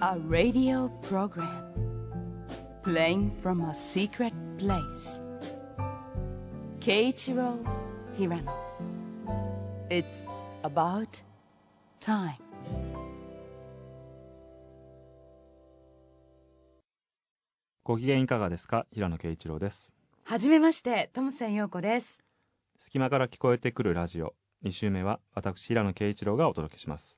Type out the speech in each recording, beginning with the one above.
A radio program playing from a secret place. Keiichiro Hirano. It's about time. ご機嫌いかがですか平野啓一郎ですはじめまして、トムセン陽子です。隙間から聞こえてくるラジオ2週目は私平野啓一郎がお届けします、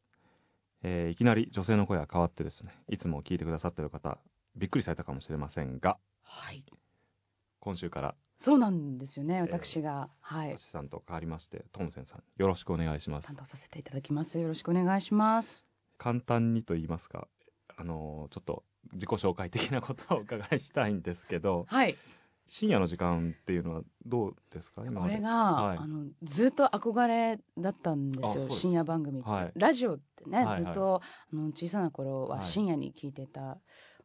えーいきなり女性の声が変わってですねいつも聞いてくださっている方びっくりされたかもしれませんがはい。今週からそうなんですよね、私が、はいア。シさんと変わりましてトムセンさんよろしくお願いします担当させていただきます。よろしくお願いします。簡単にと言いますかあのーちょっと自己紹介的なことをお伺いしたいんですけどはい。深夜の時間っていうのはどうですか？今まで。これが、はい。あのずっと憧れだったんですよあそうです。深夜番組って、はい。ラジオってね、はいはい。ずっとあの小さな頃ははい。深夜に聞いてた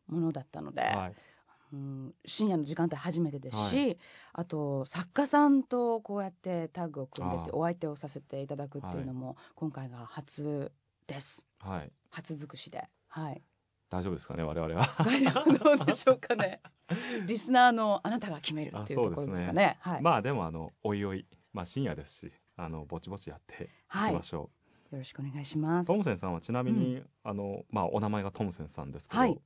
ものだったので、はい。うん、深夜の時間帯初めてですし、はあと作家さんとこうやってタッグを組んでてあーお相手をさせていただくっていうのも今回が初です。はい。初尽くしで。はい大丈夫ですかね我々は。どうでしょうかね。リスナーのあなたが決めるっていうところですかね。はい、まあでもあのおいおいまあ深夜ですしあのぼちぼちやっていはい、よきましょろしくお願いします。う、トムセンさんはちなみに、あのまあお名前がトムセンさんですけど、はい。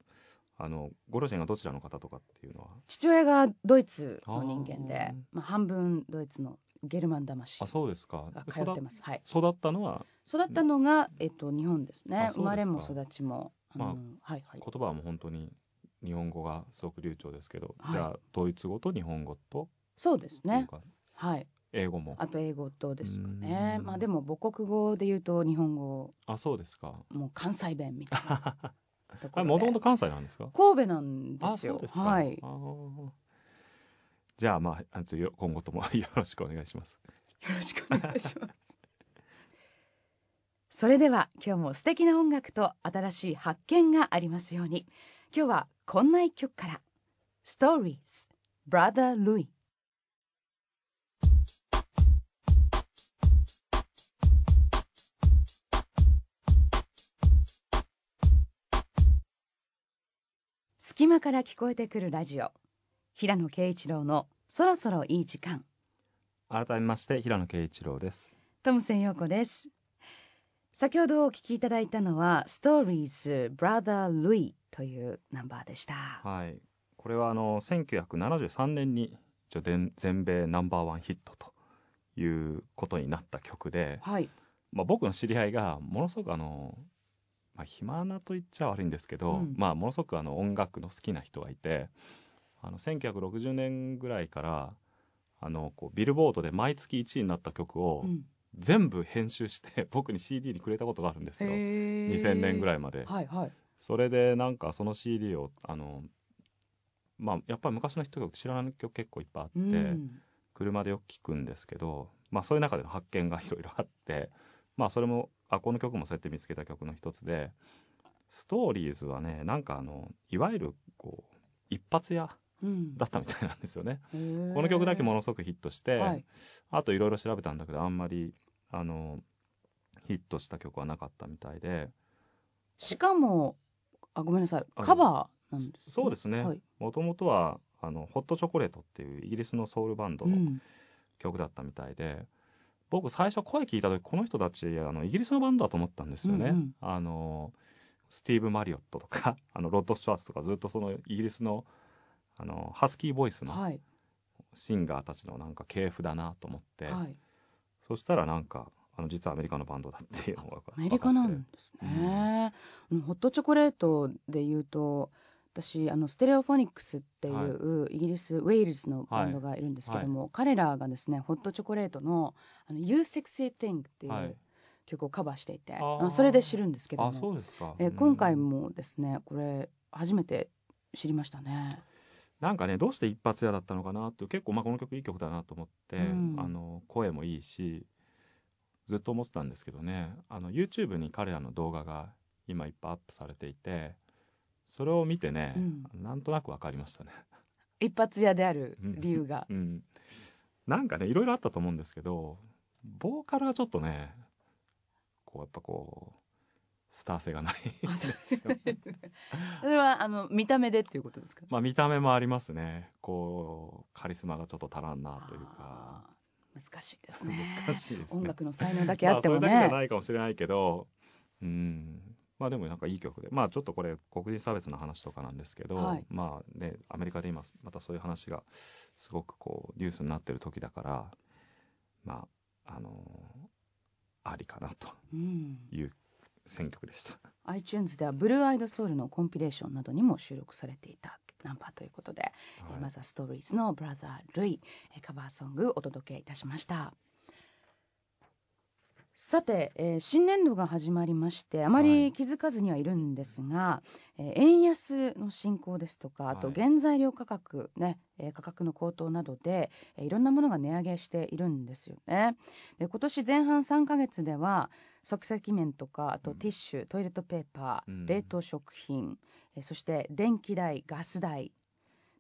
あのご両親がどちらの方とかっていうのは？父親がドイツの人間であー。まあ、半分ドイツのゲルマン魂あそうですか。が通ってます。はい。育育ったのは？育ったのが、えっと、日本ですね。すか。生まれも育ちも、まあはいはい。言葉はもう本当に日本語がすごく流暢ですけど、はい。じゃあドイツ語と日本語とそうですね。はい。英語も。あと英語とですかうねまあでも母国語で言うと日本語あそうですか。もう関西弁みたいな あもともと関西なんですか？神戸なんであすよはい。じゃあまあ今後とも よろしくお願いします。よろしくお願いしますそれでは今日も素敵な音楽と新しい発見がありますように。今日はこんな一曲から「Stories Brother Louis」隙間から聞こえてくるラジオ。平野啓一郎のそろそろいい時間。改めまして平野啓一郎です。トムセン陽子です先ほどお聞きいただいたのは Stories Brother Louis というナンバーでした。はい。これはあの1973年に一応全全米ナンバーワンヒットということになった曲で、はい。まあ、僕の知り合いがものすごくあの、まあ、暇なと言っちゃ悪いんですけど、うん。まあ、ものすごくあの音楽の好きな人がいてあの1960年ぐらいからあのこうビルボードで毎月1位になった曲をうん全部編集して 僕に CD にくれたことがあるんですよ。2000年ぐらいいまで、はいはい。それでなんかその CD をあのまあやっぱり昔のヒット曲知らない曲結構いっぱいあって、うん。車でよく聞くんですけど、まあ、そういう中での発見がいろいろあって、まあ、それもあこの曲もそうやって見つけた曲の一つでストーリーズはねなんかあのいわゆるこう一発屋うん。だったみたいなんですよね。へー。この曲だけものすごくヒットして、はい。あといろいろ調べたんだけどあんまりあのヒットした曲はなかったみたいで。しかもあごめんなさい。あカバーなんですね。そうですね。はい。もともとはあのホットチョコレートっていうイギリスのソウルバンドのうん。曲だったみたいで、僕最初声聞いた時この人たちあのイギリスのバンドだと思ったんですよね。うんうん。あのスティーブ・マリオットとか あのロッド・スチュワーツとかずっとそのイギリスのあのハスキーボイスのはい。シンガーたちのなんか系譜だなと思って、はいそしたらなんかあの実はアメリカのバンドだっていうのが分かって。アメリカなんですね、うん。ホットチョコレートで言うと私あのステレオフォニックスっていう、イギリスウェールズのバンドがいるんですけども、彼らがですねホットチョコレートの「あの You Sexy Thing」っていはいう曲をカバーしていて、あそれで知るんですけども。あそうですか、えうん今回もですねこれ初めて知りましたね。なんかねどうして一発屋だったのかなって結構まあこの曲いい曲だなと思って、うん。あの声もいいしずっと思ってたんですけどねあの YouTube に彼らの動画が今いっぱいアップされていてそれを見てね、うん。なんとなく分かりましたね。一発屋である理由が、うん、なんかねいろいろあったと思うんですけどボーカルがちょっとねこうやっぱこうスター性がない。あそうです それはあの見た目でっていうことですか？まあ見た目もありますね。こうカリスマがちょっと足らんなというか。あー難しいですね。難しいですね。音楽の才能だけあってもね、まあ、それだけじゃないかもしれないけどうん。まあでもなんかいい曲で。まあちょっとこれ黒人差別の話とかなんですけど、はい。まあねアメリカで今またそういう話がすごくこうニュースになってる時だからまああのありかなとうん、いう選曲でした。iTunes ではブルーアイドソウルのコンピレーションなどにも収録されていた。ナンバーということで、えーはいまずはストーリーズのブラザー・ルイえーカバーソングお届けいたしましたさて、えー新年度が始まりましてあまはい。り気づかずにはいるんですが、えー円安の進行ですとかあとはい原材料価格ね、えー価格の高騰などで、えーいろんなものが値上げしているんですよね。で今年前半3ヶ月では即席麺とかあとうん。ティッシュ、トイレットペーパー、うん。冷凍食品えーそして電気代ガス代。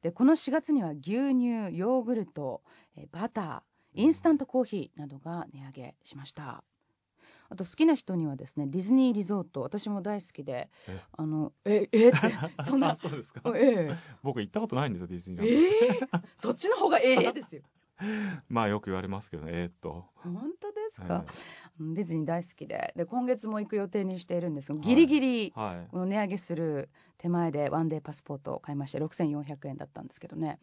でこの4月には牛乳ヨーグルトえーバターインスタントコーヒーなどが値上げしましたあと好きな人にはですねディズニーリゾート私も大好きでえ？あのええ？って そんなそうですか？ええ。僕行ったことないんですよディズニーランド。ええ？そっちの方がええですよ。まあよく言われますけどねえーっと。本当ですえか、うんディズニー大好きで。で今月も行く予定にしているんですがはい。ギリギリーはい。この値上げする手前でワンデーパスポートを買いまして6400円だったんですけどね、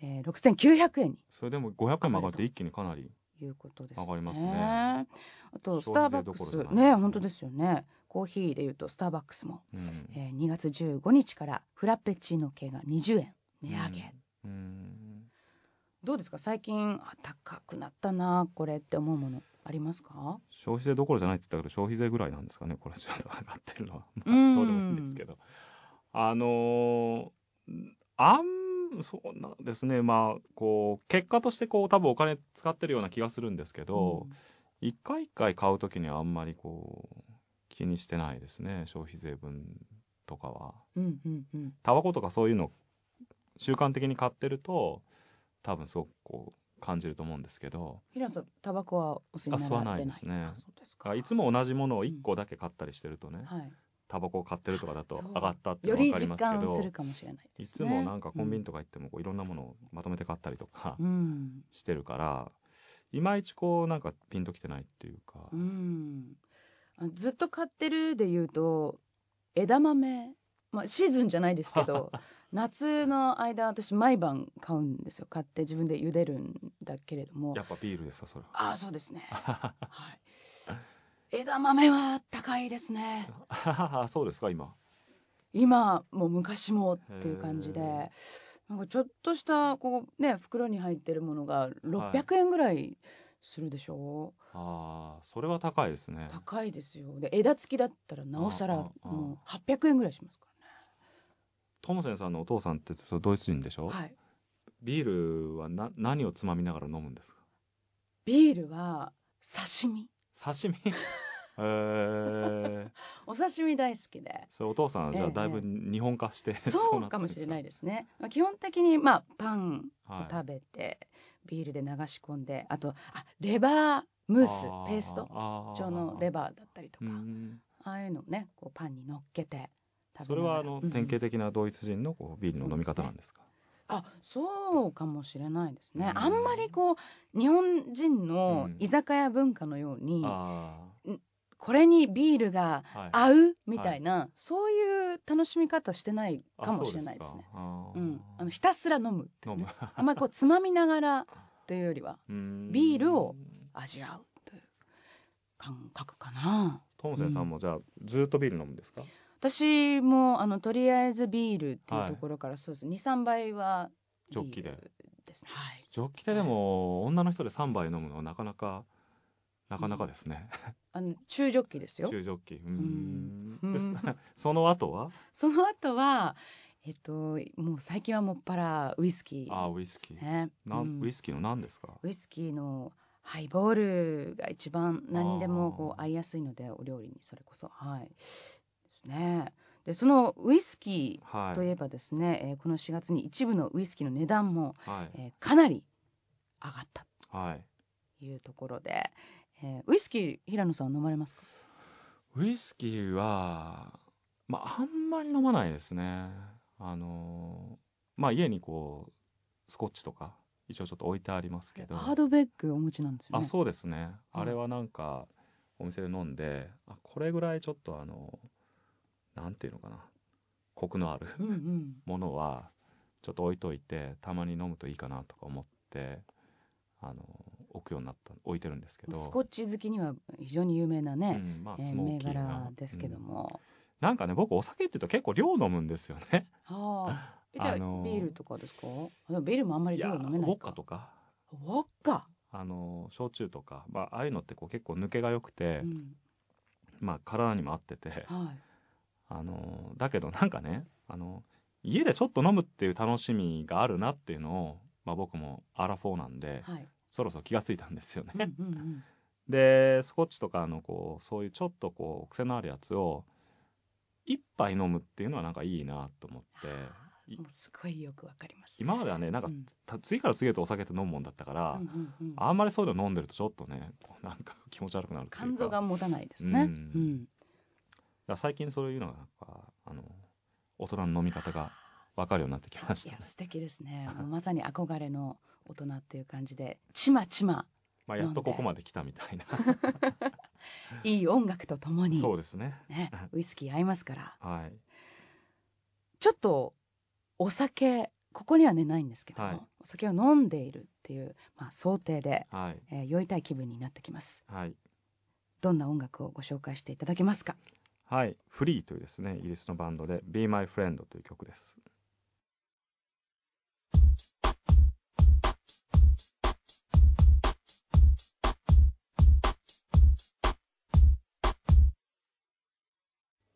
えー、6900円に。それでも500円も上がって一気にかなりいうことですね。上がりますね。あとス消費税ターバックスどころじゃないね。本当ですよね。コーヒーでいうとスターバックスも、うん。えー、2月15日からフラペチーノ系が20円値上げ、うん。どうですか？最近あ高くなったなこれって思うものありますか？消費税どころじゃないって言ったけど消費税ぐらいなんですかねこれちょっと上がってるのは、まあ、うん。どうでもいいんですけど。あのーあんそうなんですね。まあこう結果としてこう多分お金使ってるような気がするんですけど、一回一回買う時にはあんまりこう気にしてないですね。消費税分とかは。うんうんうん。うんタバコとかそういうの習慣的に買ってると多分すごくこう感じると思うんですけど。平野さんタバコはお吸いになられない？あ吸わないですね。あそうですか。いつも同じものを1個だけ買ったりしてるとね、はいタバコを買ってるとかだと上がったってより実分かりますけど感するかもしれないでいつもなんかコンビニとか行ってもこういろんなものをまとめて買ったりとかうん。してるからいまいちこうなんかピンときてないっていうか、うん。あずっと買ってるで言うと枝豆まあシーズンじゃないですけど 夏の間私毎晩買うんですよ。買って自分で茹でるんだけれども。やっぱビールですかそれは。ああそうですね。はい枝豆は高いですね。そうですか今。今も昔もっていう感じへでなんかちょっとしたこうね袋に入ってるものが600円ぐらいするでしょ、ああそれは高いですね。高いですよ。で枝付きだったらなおさらあああもう800円ぐらいしますかトモセンさんのお父さんってそうドイツ人でしょ、らねはい。ビールはな何をつまみながら飲むんですか？ビールは刺身刺身？えー、お刺身大好きで。それお父さんはじゃあええだいぶ日本化して、そうかもしれないですね。まあ基本的にまあパンをはい食べて、ビールで流し込んであとあレバームースあペースト。状のレババーだったりとか、うん。ああいうのをねこうパンに乗っけて食それはあの典型的なドイツ人のこうビールの飲み方なんですか？あそうかもしれないですね、うん。あんまりこう日本人のうん。居酒屋文化のように、あこれにビールがあ、はい、合うみたいな、そういう楽しみ方してないかもしれないですね。あう、うん。あのひたすら飲むっていうね。飲む。あんまりこうつまみながらというよりは うん。ビールを味わうという感覚かな。トムセンさんもじゃあずっとビール飲むんですか、私もあのとりあえずビールっていうところからそうです、23杯はジョッキで。ですね。はい。ジョッキででも女の人で3杯飲むのはなかなかなかなかですね、あの中ジョッキですよ。中ジョッキ。うーん。うん。その後は？その後はえっともう最近はもっぱらウイスキーあウイスキー、ね。うん。ウイスキーの何ですか？ウイスキーのハイボールが一番何にでもこう合いやすいのでお料理にそれこそ。はいね。でそのウイスキはい。ーといえばですね、えーこの4月に一部のウイスキーの値段も、はい。えーかなり上がったはい。というところで、えーウイスキー平野さんは飲まれますか？ウウイスキーはまああんまり飲まないですね。あのまあ家にこうスコッチとか一応ちょっと置いてありますけど。ハードベッグお持ちなんですよあねそうですね、うんあれはなんかお店で飲んであこれぐらいちょっとあのなんていうのかな。コクのある ものはちょっと置いといてたまに飲むといいかなとか思ってあの置くようになった置いてるんですけど。スコッチ好きには非常に有名なうね、んまあ、えー銘柄ですけどうん。も、なんかね僕お酒って言うと結構量飲むんですよね。はあ えじゃあ、あのービールとかですか？ビールもあんまり量飲めなウォッいかカとか。ウォッカ、あの焼酎とか、まあ、ああいうのってこう結構抜けが良くて、うん。まあ体にも合ってて。はいあのだけどなんかねあの家でちょっと飲むっていう楽しみがあるなっていうのを、まあ、僕もアラフォーなんではい。そろそろ気がついたんですよね。うんうんうん。でスコッチとかあのこうそういうちょっとこう癖のあるやつを一杯飲むっていうのはなんかいいなと思って。いもうすごいよくわかります。今まではねなんか、うん。た次から次へとお酒って飲むもんだったから、うんうんうんあんまりそういうの飲んでるとちょっとねなんか気持ち悪くなる肝臓が持たないですね、ううんんだ最近そういうのがなんかあの大人の飲み方が分かるようになってきましたねいや。素敵ですねまさに憧れの大人っていう感じでちまちま まあ、やっとここまで来たみたいな。いい音楽とともにそうですね。ね、ウイスキー合いますからはい。ちょっとお酒ここにはねないんですけども、はいお酒を飲んでいるっていう、まあ、想定で、はい。えー酔いたい気分になってきますはい。どんな音楽をご紹介していただけますか？はい。フリーというですね、イギリスのバンドで Be My Friend という曲です。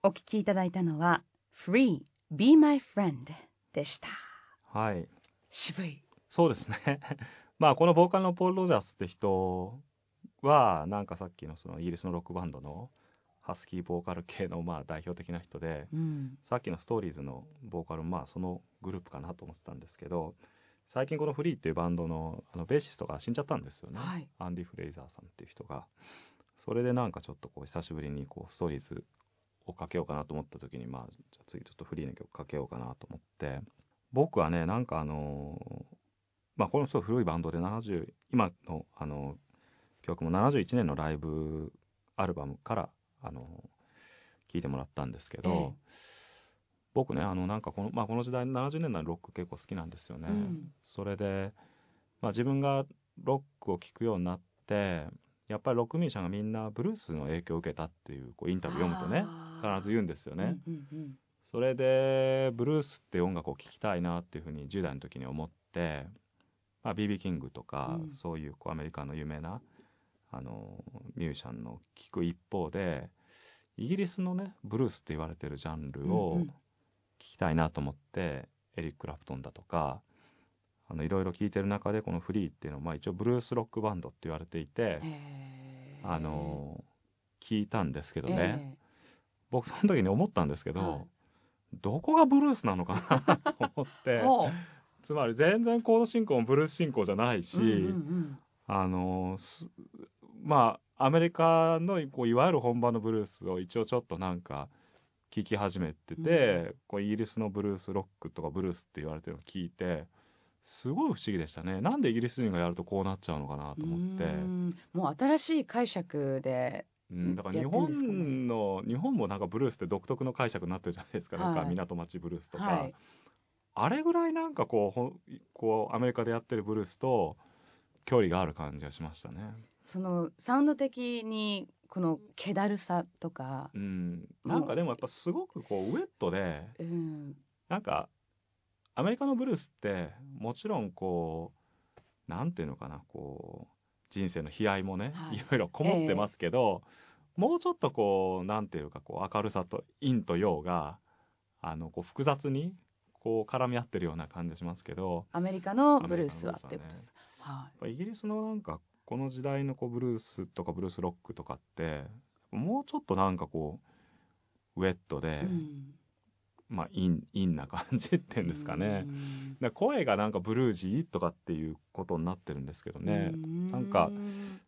お聞きいただいたのは Free Be My Friend でしたはい。渋いそうですね。まあ、このボーカルのポール・ロジャースって人は、なんかさっきのそのイギリスのロックバンドのハスキーボーカル系のまあ代表的な人で、うんさっきのストーリーズのボーカルもまあそのグループかなと思ってたんですけど、最近このフリーっていうバンドのあのベーシストが死んじゃったんですよね。はいアンディ・フレイザーさんっていう人が。それでなんかちょっとこう久しぶりにこうストーリーズをかけようかなと思った時に、まあ、じゃあ次ちょっとフリーの曲かけようかなと思って、僕はね、なんかあのーまあこのすごい古いバンドで70、今のあの曲も71年のライブアルバムから、あの聴いてもらったんですけど、ええ。僕ね、あのなんかこの、まあこの時代の70年代のロック結構好きなんですよね。うん。それで、まあ自分がロックを聴くようになって、やっぱりロックミュージシャンがみんなブルースの影響を受けたっていうこうインタビュー読むとね必ず言うんですよね、うんうんうん。それでブルースっていう音楽を聴きたいなっていうふうに10代の時に思って、まあ、BB キングとか、うん。そういうこうアメリカの有名なあのミュージシャンの聴く一方でイギリスのねブルースって言われてるジャンルうんをうん。聴きたいなと思って、エリック・クラプトンだとかあのいろいろ聴いてる中でこのフリーっていうのは、まあ、一応ブルースロックバンドって言われていて、へー。あの聞いたんですけどね、え僕その時に思ったんですけど、はい。どこがブルースなのかなと思ってえほう。つまり全然コード進行もブルース進行じゃないし、うんうんうん。あのすまあアメリカのこういわゆる本場のブルースを一応ちょっとなんか聞き始めてて、こうイギリスのブルースロックとかブルースって言われてるのを聞いてすごい不思議でしたね。なんでイギリス人がやるとこうなっちゃうのかなと思って。うん。もう新しい解釈でうん、だから日本の、日本もなんかブルースって独特の解釈になってるじゃないですか、なんかはい港町ブルースとか、はい。あれぐらいなんかこうこうアメリカでやってるブルースと距離がある感じがしましたね。そのサウンド的にこの気だるさとかう、ん、なんかでもやっぱすごくこうウェットでうん、なんかアメリカのブルースってもちろんこうなんていうのかなこう人生の悲哀もね、はい。い、ろいろこもってますけど、もうちょっとこうなんていうかこう明るさと陰と陽があのこう複雑にこう絡み合ってるような感じしますけどアメリカのブルースはってことです。はやっぱイギリスのなんかこの時代のこうブルースとかブルースロックとかってもうちょっとなんかこうウェットで、い。うん。まあ陰陰な感じっていうんですかね。うんで声がなんかブルージーとかっていうことになってるんですけどね、なんか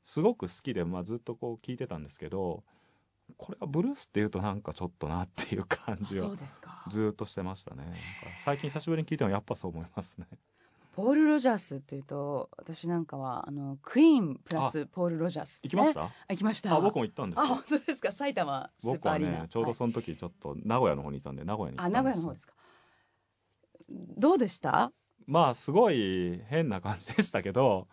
すごく好きで、まあ、ずっとこう聞いてたんですけどこれはブルースっていうとなんかちょっとなっていう感じそをうですか。ずーっとしてましたね。最近久しぶりに聞いてもやっぱそう思いますねポール・ロジャースっていうと私なんかはあのクイーンプラスポール・ロジャース行きましねた？あ行きました。あ僕も行ったんですあよ本当ですか？埼玉スー僕はパーアリーナ。ねちょうどその時ちょっと名古屋の方にいたんで名古屋に行あったんですよ。名古屋の方ですか？どうでした？まあすごい変な感じでしたけど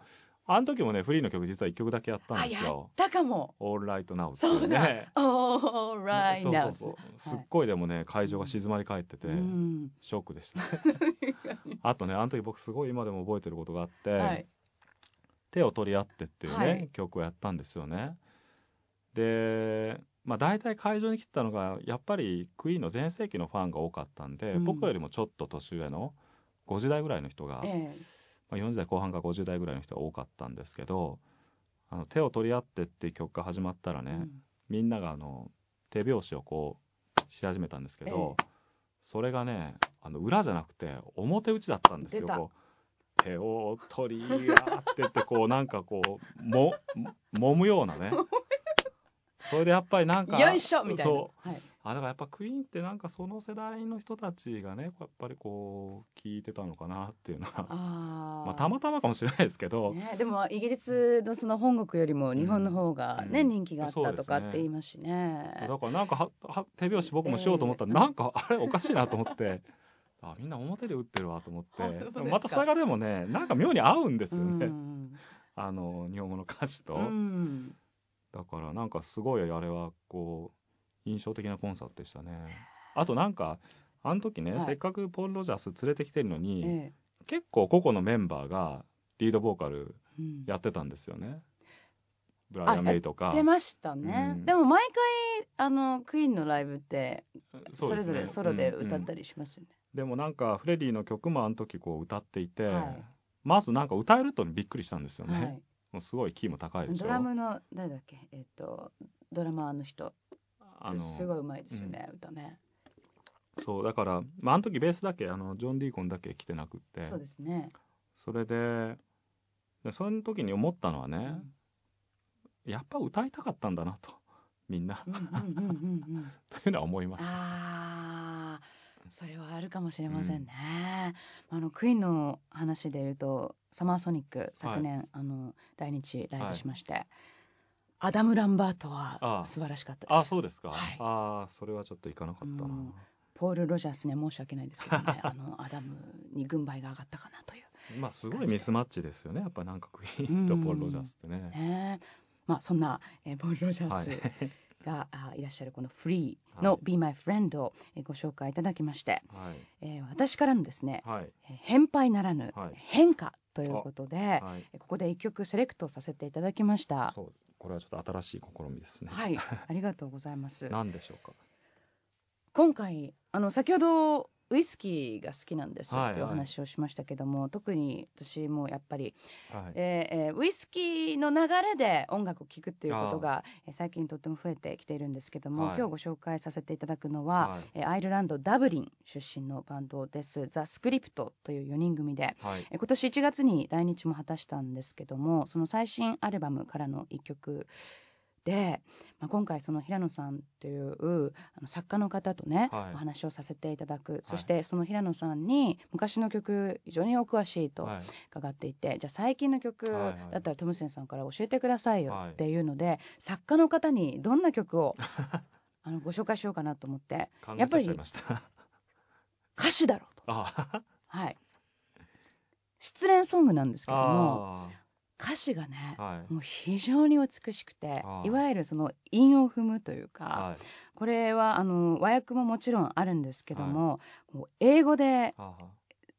あの時もねフリーの曲実は1曲だけやったんですよ。たかも「オールライトナウ」ってそいううだ。ね All right そう now そうそう。すっごいでもね会場が静まり返ってて、うん。ショックでした。あとねあの時僕すごい今でも覚えてることがあって「はい。手を取り合って」っていうね、はい。曲をやったんですよね。でまあ大体会場に来てたのがやっぱりクイーンの全盛期のファンが多かったんで、うん。僕よりもちょっと年上の50代ぐらいの人が、えまあ、40代後半か50代ぐらいの人が多かったんですけど「あの手を取り合って」っていう曲が始まったらね、えうん。みんながあの手拍子をこうし始めたんですけど、えそれがねあの裏じゃなくて表打ちだったんですよ。こう手を取り合ってってこうなんかこうも揉むようなね それでやっぱりなんかよいしょみたいな。そう。はい。あだからやっぱクイーンってなんかその世代の人たちがねやっぱりこう聞いてたのかなっていうのはあー。まあたまたまかもしれないですけど、ね、でもイギリスのその本国よりも日本の方がね、うん。人気があったとかって言いますしね。だからなんかはは手拍子僕もしようと思ったら、えーなんかあれおかしいなと思って あみんな表で打ってるわと思って。またそれがでもねなんか妙に合うんですよね、うん。あの日本語の歌詞と、うんだからなんかすごいあれはこう印象的なコンサートでしたね。あとなんかあの時ね、はい。せっかくポール・ロジャース連れてきてるのに、え結構個々のメンバーがリードボーカルえうん。やってたんですよね。ブライアン・メイとか。出ましたね、うん。でも毎回あのクイーンのライブってそれぞれソロで歌ったり、りしますよね。でもなんかフレディの曲もあの時こう歌っていて、はい。まずなんか歌えるとにびっくりしたんですよね、はいもうすごいキーも高いでしょ。ドラムの誰だっけ？えっ、とドラマーの人。あのすごいうまいですよね、歌ね。そうだから、まあ、あの時ベースだけあのジョン・ディーコンだけ来てなくって。そうですね。それででその時に思ったのはね、やっぱ歌いたかったんだなとみんな、うんうんうんうんうん。うん。というのは思いましたああ、それはあるかもしれませんね。あのクイーンの話で言うと、サマーソニック昨年、あの来日ライブしまして、アダムランバートあはあ素晴らしかったです。あそうですか、はい。ああそれはちょっといかなかったな、うん。ポール・ロジャースね申し訳ないですけどね、あのアダムに軍配が上がったかなという。まあすごいミスマッチですよねやっぱなんかクイーンとポール・ロジャースってね、ねまあそんな、えーポール・ロジャはい。ースが、あいらっしゃるこのフリーの「Be My Friend」を、えーご紹介いただきまして、はい。えー私からのですね、はい。えー変配ならぬはい。変化ということで、はい。えーここで一曲セレクトさせていただきました。そう。これはちょっと新しい試みですね。はい、ありがとうございます。何でしょうか？今回あの先ほどウイスキーが好きなんですはいっていうお話をしましたけども、特に私もやっぱり、はい。えーえーウイスキーの流れで音楽を聴くっていうことがえー最近とっても増えてきているんですけども、はい。今日ご紹介させていただくのは、はい。えーアイルランドダブリン出身のバンドです。ザ・スクリプトという4人組ではい。えー今年1月に来日も果たしたんですけどもその最新アルバムからの一曲で、まあ、今回その平野さんというあの作家の方とね、はい。お話をさせていただく。そしてその平野さんに昔の曲非常にお詳しいとはい。伺っていて、じゃあ最近の曲はいはい。だったらトムセンさんから教えてくださいよはい。っていうので、作家の方にどんな曲を あのご紹介しようかなと思って考やっぱり歌詞だろうと。あはい。失恋ソングなんですけどもあ歌詞がねーはいもう非常に美しくていわゆるその韻を踏むというか、はいこれはあの和訳ももちろんあるんですけども、もう英語であ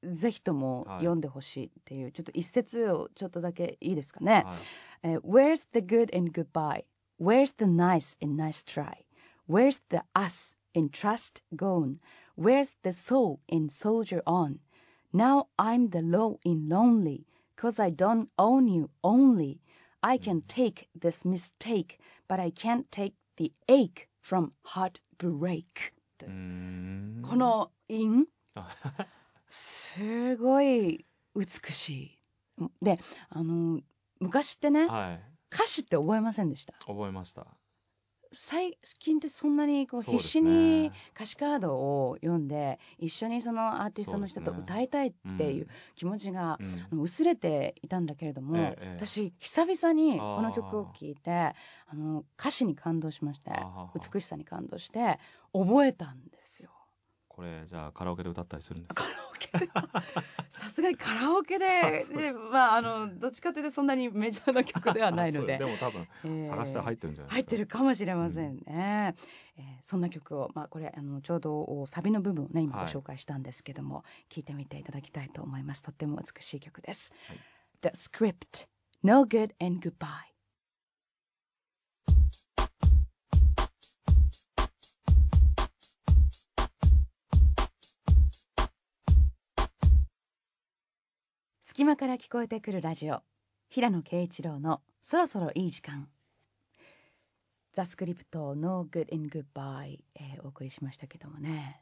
ぜひともはい読んでほしいっていう、ちょっと一節をちょっとだけいいですかーね。はいえー Where's the good in goodbye? Where's the nice in nice try? Where's the us in trust gone? Where's the soul in soldier on? Now I'm the low in lonely, cause I don't own you only. I can take this mistake, but I can't take the ache from heartbreak. うーんこの韻あすごい美しい。で、あの昔ってね、はい歌詞って覚えませんでした。覚えました最近ってそんなにこうそうです必死ねに歌詞カードを読んで一緒にそのアーティストの人と歌いたいっていう気持ちがうん。あの薄れていたんだけれども、ええええ。私久々にこの曲を聴いてあの歌詞に感動しましてあはは美しさに感動して覚えたんですよ。これじゃあカラオケで歌ったりするんですか？カラオケ。で さすがにカラオケで で、まあ、あのどっちかというとそんなにメジャーな曲ではないので。あそう。でも多分えー。探して入ってるんじゃない入ってですかるかもしれませんね、えーそんな曲を、まあ、これあのちょうどサビの部分をね今ごはい紹介したんですけども、聞いてみていただきたいと思います。とっても美しい曲です、はい。The Script No Good and Goodbye 隙間から聞こえてくるラジオ。平野啓一郎のそろそろいい時間。ザ・スクリプト No Good in Goodbye、えーお送りしましたけどもね。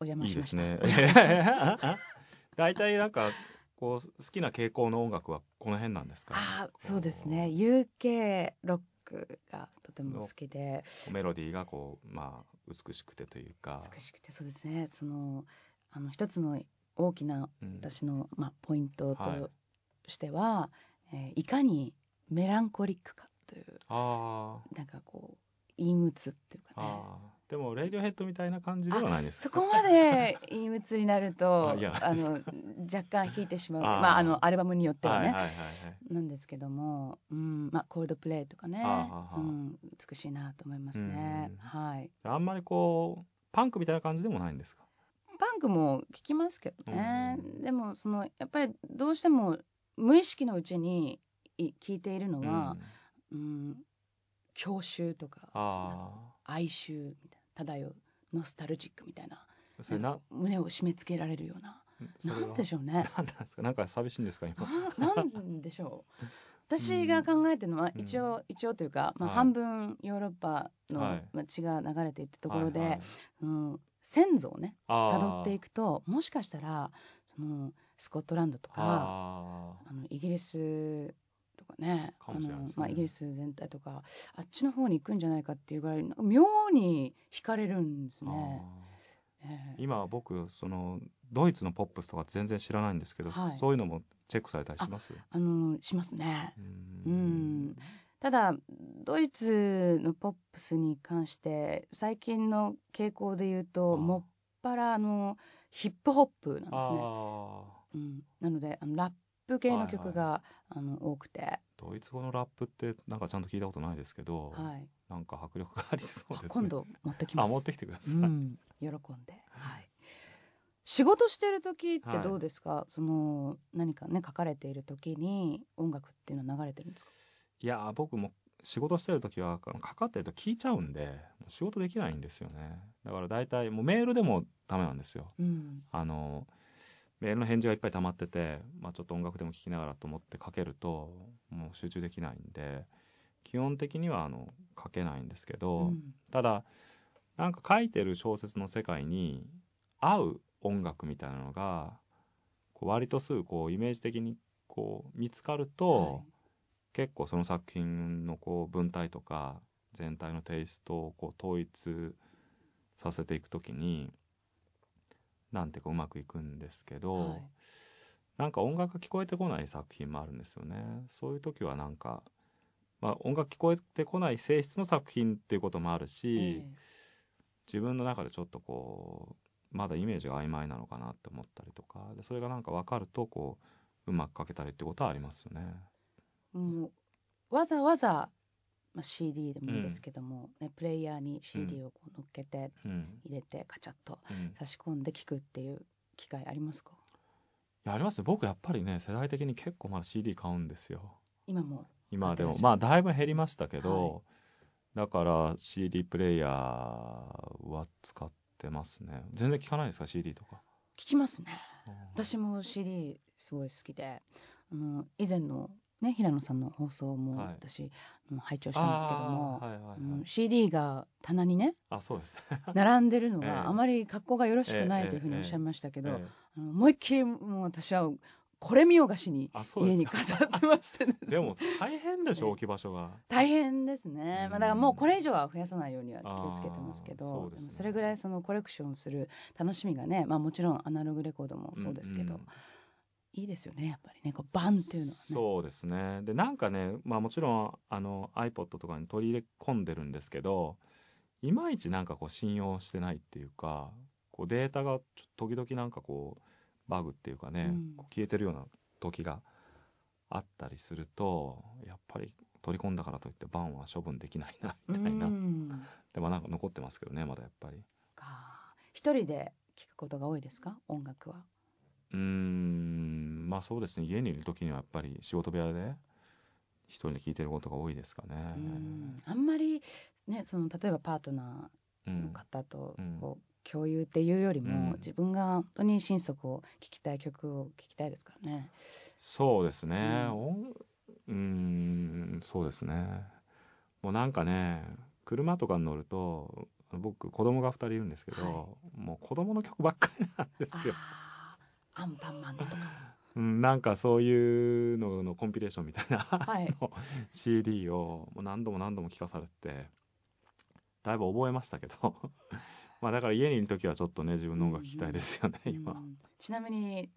お邪魔いいしました。ですね。大体なんかこう好きな傾向の音楽はこの辺なんですかあそうですね。UK ロックがとても好きで。メロディーがこうまあ美しくてというか。美しくてそうですね。そのあの一つの大きなうん。私の、まあ、ポイントはい。としては、えーいかにメランコリックかというあー。なんかこう陰鬱っていうかね。でもレイディオヘッドみたいな感じではないですそこまで 陰鬱になるとあの若干弾いてしまう。まああのアルバムによってはね、はいはいはい。はいなんですけども、うんまあ、コールドプレイとかね、うん、美しいなと思いますね。うん。はい。あんまりこうパンクみたいな感じでもないんですか？パンクも聞きますけどね、うん。でもそのやっぱりどうしても無意識のうちにい聞いているのはう、ん。うん、郷愁とかあ哀愁みたいな漂うノスタルジックみたいな胸を締め付けられるような。なんでしょうね。なんですか？なんか寂しいんですか今？ななんでしょう。私が考えてるのはうん。一応、一応というか、まあ、はい。半分ヨーロッパの、はい。まあ、血が流れていったところで、はいはい。うん、先祖をねあー。辿っていくともしかしたらそのスコットランドとかああのイギリスとかねかもしれないですね。あのまあ、イギリス全体とかあっちの方に行くんじゃないかっていうぐらいなんか妙に惹かれるんですー。ね。ええ。今僕そのドイツのポップスとか全然知らないんですけど、はい。そういうのもチェックされたりします？あのしますね。ううんただドイツのポップスに関して最近の傾向で言うともっぱらあのヒップホップなんですね。あうん、なのであのラップ系の曲が、あの多くて、ードイツ語のラップってなんかちゃんと聞いたことないですけど、はい、なんか迫力がありそうですね。今度持ってきます。あ持ってきてください、うん、喜んで、はい。仕事してる時ってはい。どうですか、その何かね書かれている時に音楽っていうのは流れてるんですか？いやー僕も仕事してる時はかかってると聞いちゃうんで仕事できないんですよね。だから大体もうメールでもダメなんですよ。うん。あのメールの返事がいっぱい溜まってて、まあ、ちょっと音楽でも聴きながらと思ってかけるともう集中できないんで基本的にはあの書けないんですけど、うん。ただなんか書いてる小説の世界に合う音楽みたいなのがこう割とすぐこうイメージ的にこう見つかると、はい結構その作品のこう文体とか全体のテイストをこう統一させていくときになんていうかうまくいくんですけど、はい。なんか音楽が聞こえてこない作品もあるんですよね。そういう時はなんか、まあ、音楽聞こえてこない性質の作品っていうこともあるし、ええ。自分の中でちょっとこうまだイメージが曖昧なのかなって思ったりとかでそれがなんか分かるとこううまく書けたりってことはありますよね。もうわざわざ、まあ、CD でもいいですけども、ね、プレイヤーに CD をこう乗っけてうん。入れてカチャッとうん。差し込んで聞くっていう機会ありますか？いやありますね僕やっぱりね世代的に結構まだ CD 買うんですよ。今も今でも。まあだいぶ減りましたけど、はだから CD プレイヤーは使ってますね。全然聞かないですか？CD とか。聞きますね。うん私も CD すごい好きであの以前の、ね、平野さんの放送もはい。私、あの拝聴したんですけども、はいはいはい。うん CD が棚にねあそうです。並んでるのええ。があまり格好がよろしくなええいというふうにおっしゃいましたけど、ええあの思いっきりもう私はこれ見よがしにあそうで家に飾ってましてね。でも大変でしょ置き場所が。大変ですね、うん。まあ、だからもうこれ以上は増やさないようには気をつけてますけあーどそうですね。もそれぐらいそのコレクションする楽しみがね、まあ、もちろんアナログレコードもそうですけど、んんいいですよねやっぱりね。こうバンっていうのはね。そうですね。でなんかねまあもちろんあの iPod とかに取り入れ込んでるんですけどいまいちなんかこう信用してないっていうかこうデータがちょ時々なんかこうバグっていうかね、うん。消えてるような時があったりするとやっぱり取り込んだからといってバンは処分できないなみたいな、うん。でもなんか残ってますけどねまだやっぱり。か。一人で聞くことが多いですか？音楽はうーん。まあそうですね。家にいる時にはやっぱり仕事部屋で一人で聞いてることが多いですかん。あんまりねその例えばパートナうーのん方とうん。こう共有っていうよりも、うん。自分が本当に心底を聴きたい曲を聴きたいですからね。そうですね、うん。音うーんそうですね。もうなんかね車とかに乗ると僕子供が2人いるんですけど、はもう子供の曲ばっかりなんですよ、アンパンマンとか。うん、なんかそういうののコンピレーションみたいな、はい。の CD をもう何度も何度も聴かされて。だいぶ覚えましたけど。まあだから家にいる時はちょっとね自分の音楽聴きたいですよね、今うんちなみに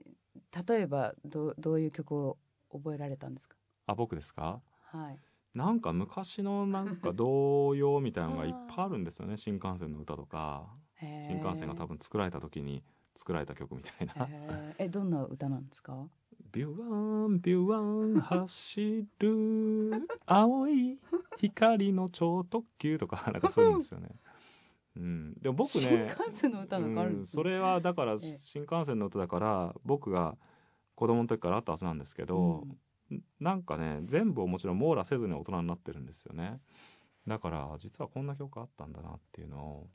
例えばどうどういう曲を覚えられたんですか？あ僕ですか？はい。なんか昔のなんか童謡みたいなのがいっぱいあるんですよね 新幹線の歌とか。新幹線が多分作られた時に作られた曲みたいな。へー。えどんな歌なんですか。「ビュワンビュワン走る 青い光の超特急」とか なんかそういうんですよね。うん、でも僕新ね幹線の歌なんかあるんうん。です、それはだからえ新幹線の歌だから僕が子供の時からあったはずなんですけど、なんかね全部をもちろん網羅せずに大人になってるんですよね。だから実はこんな曲あったんだなっていうのを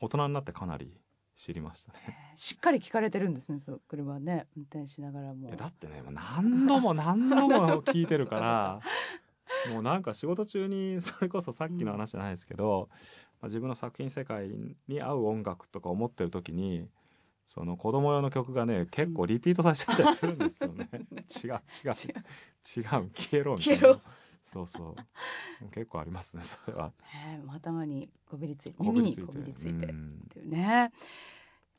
大人になってかなり知りましたね。しっかり聞かれてるんですね。そう車ね。運転しながらも。だってねもう何度も何度も聞いてるから もうなんか仕事中にそれこそさっきの話じゃないですけど、まあ、自分の作品世界に合う音楽とか思ってる時にその子供用の曲がね結構リピートさせてたりするんですよね、違う違う。違う。消えろみたいなそうそう。結構ありますねそれは。ね頭にこびりついてこ耳にこびりついてっうんていうね。